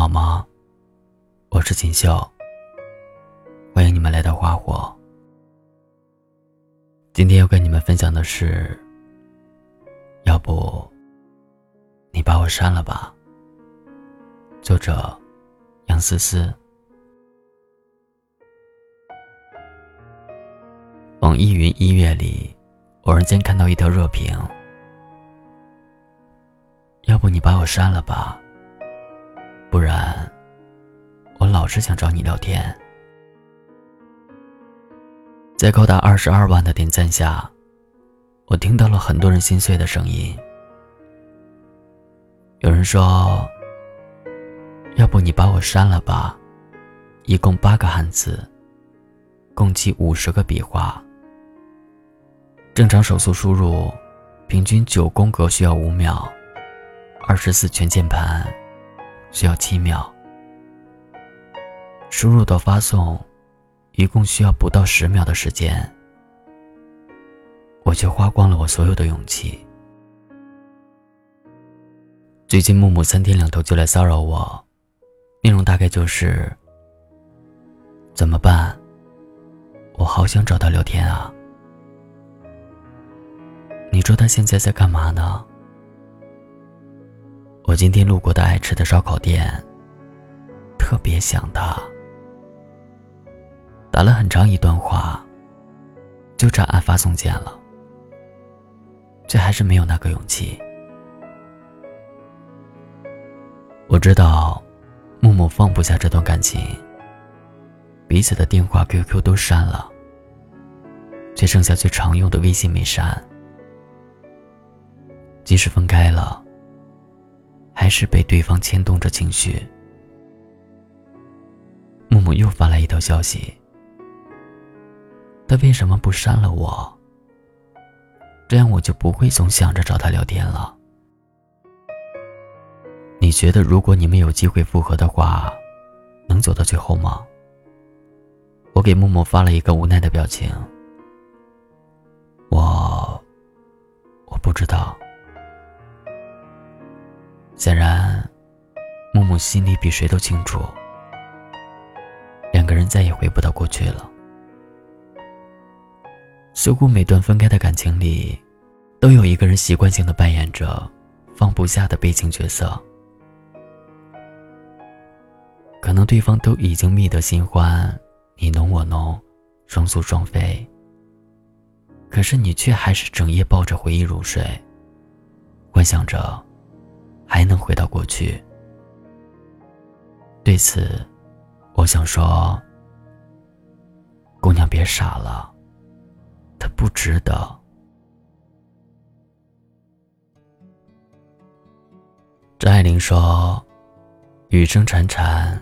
好吗？我是锦绣，欢迎你们来到花火。今天要跟你们分享的是，要不你把我删了吧。作者杨思思。网易云音乐里，偶然间看到一条热评：要不你把我删了吧。不然，我老是想找你聊天。在高达二十二万的点赞下，我听到了很多人心碎的声音。有人说：“要不你把我删了吧。”一共八个汉字，共计五十个笔画。正常手速输入，平均九宫格需要五秒，二十四全键盘。需要七秒，输入到发送，一共需要不到十秒的时间，我却花光了我所有的勇气。最近木木三天两头就来骚扰我，内容大概就是：怎么办？我好想找他聊天啊！你说他现在在干嘛呢？我今天路过的爱吃的烧烤店，特别想他。打了很长一段话，就差按发送键了，却还是没有那个勇气。我知道，木木放不下这段感情，彼此的电话、QQ 都删了，却剩下最常用的微信没删。即使分开了。是被对方牵动着情绪。木木又发来一条消息：“他为什么不删了我？这样我就不会总想着找他聊天了。”你觉得，如果你们有机会复合的话，能走到最后吗？我给木木发了一个无奈的表情。我，我不知道。显然，木木心里比谁都清楚，两个人再也回不到过去了。似乎每段分开的感情里，都有一个人习惯性的扮演着放不下的悲情角色。可能对方都已经觅得新欢，你侬我侬，双宿双飞。可是你却还是整夜抱着回忆入睡，幻想着。还能回到过去。对此，我想说：“姑娘，别傻了，他不值得。”张爱玲说：“雨声潺潺，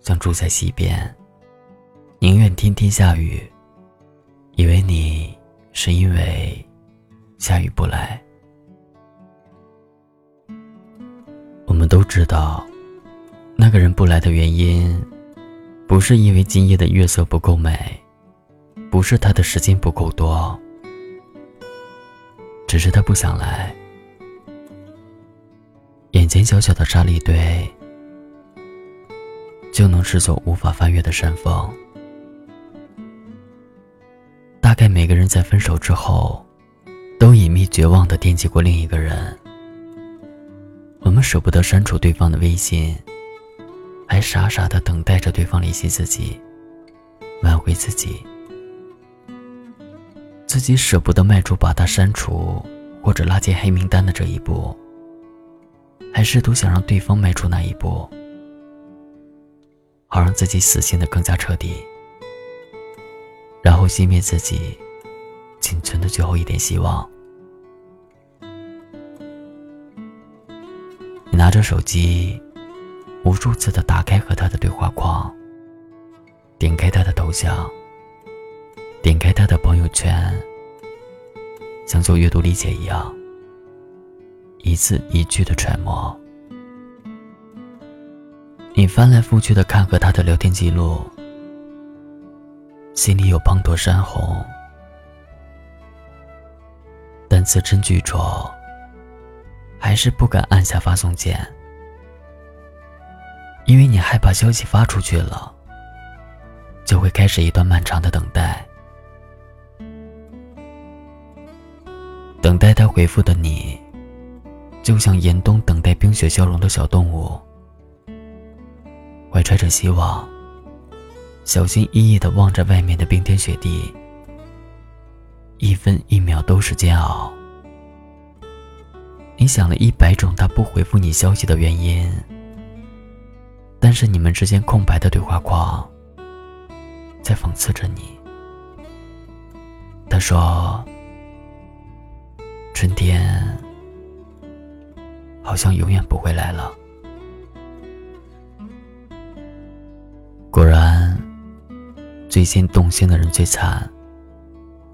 像住在溪边，宁愿天天下雨，以为你是因为下雨不来。”我们都知道，那个人不来的原因，不是因为今夜的月色不够美，不是他的时间不够多，只是他不想来。眼前小小的沙砾堆，就能是座无法翻越的山峰。大概每个人在分手之后，都隐秘绝望的惦记过另一个人。我们舍不得删除对方的微信，还傻傻的等待着对方联系自己，挽回自己。自己舍不得迈出把他删除或者拉进黑名单的这一步，还试图想让对方迈出那一步，好让自己死心的更加彻底，然后熄灭自己仅存的最后一点希望。拿着手机，无数次的打开和他的对话框，点开他的头像，点开他的朋友圈，像做阅读理解一样，一字一句的揣摩。你翻来覆去的看和他的聊天记录，心里有滂沱山洪，但字斟句酌。还是不敢按下发送键。因为你害怕消息发出去了，就会开始一段漫长的等待。等待他回复的你，就像严冬等待冰雪消融的小动物，怀揣着希望，小心翼翼的望着外面的冰天雪地，一分一秒都是煎熬。你想了一百种他不回复你消息的原因。但是你们之间空白的对话框，在讽刺着你。他说：“春天好像永远不会来了。”果然，最先动心的人最惨，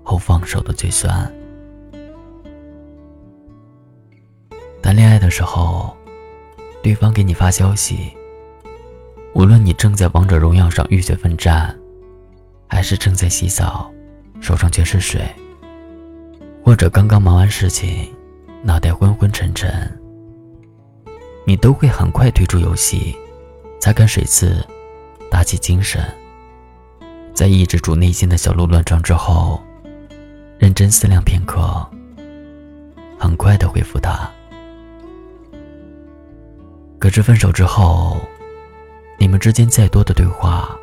后放手的最酸。的时候，对方给你发消息。无论你正在王者荣耀上浴血奋战，还是正在洗澡，手上全是水，或者刚刚忙完事情，脑袋昏昏沉沉，你都会很快退出游戏，擦干水渍，打起精神，在抑制住内心的小鹿乱撞之后，认真思量片刻，很快的回复他。可是分手之后。你们之间再多的对话，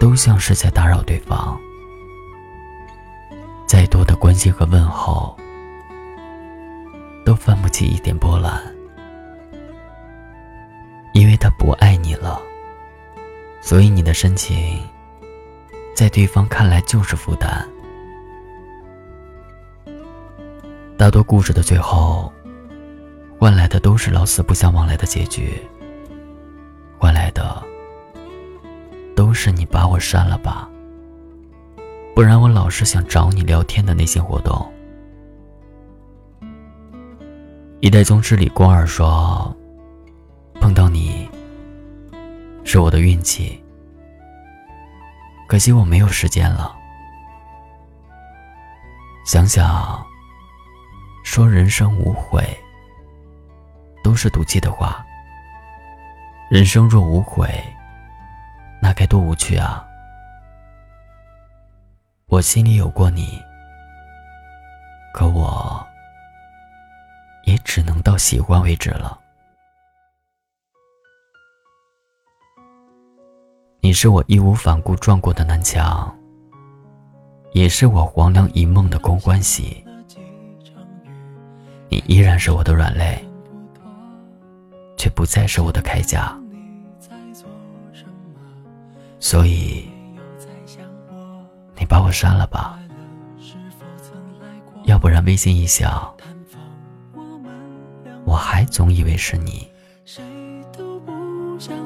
都像是在打扰对方；再多的关心和问候，都翻不起一点波澜，因为他不爱你了，所以你的深情，在对方看来就是负担。大多故事的最后，换来的都是老死不相往来的结局。换来的都是你把我删了吧，不然我老是想找你聊天的内心活动。一代宗师李光儿说：“碰到你是我的运气，可惜我没有时间了。”想想，说人生无悔，都是赌气的话。人生若无悔，那该多无趣啊！我心里有过你，可我也只能到喜欢为止了。你是我义无反顾撞过的南墙，也是我黄粱一梦的空欢喜。你依然是我的软肋。却不再是我的铠甲，所以你把我删了吧，要不然微信一响，我还总以为是你。谁都不想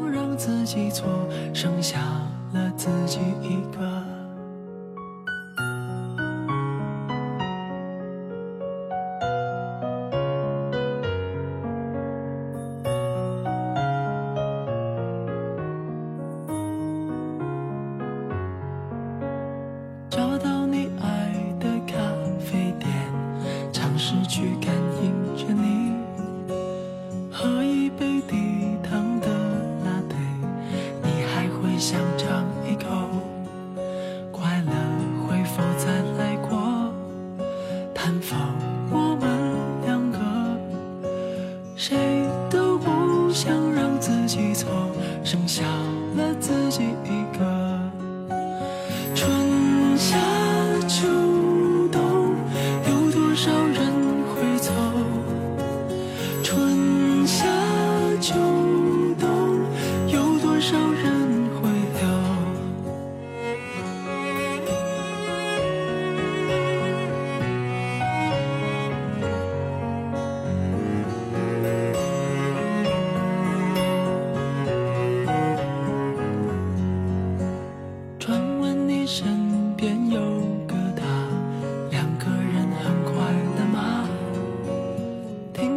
去感应着你，喝一杯低糖的 latte 你还会想尝一口，快乐会否再来过，探访我们两个，谁都不想让自己错，剩下了自己。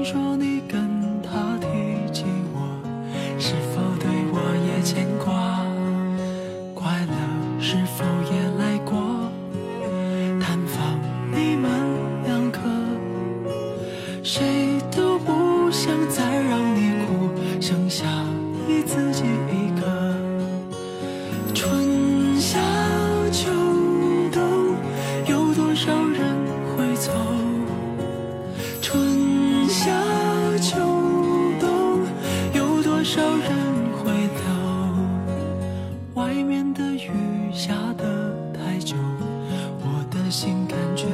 说你跟他提起我是否对我也牵挂？快乐是否也来过？探访你们两个谁都不想再让你哭剩下你自己一个。心感觉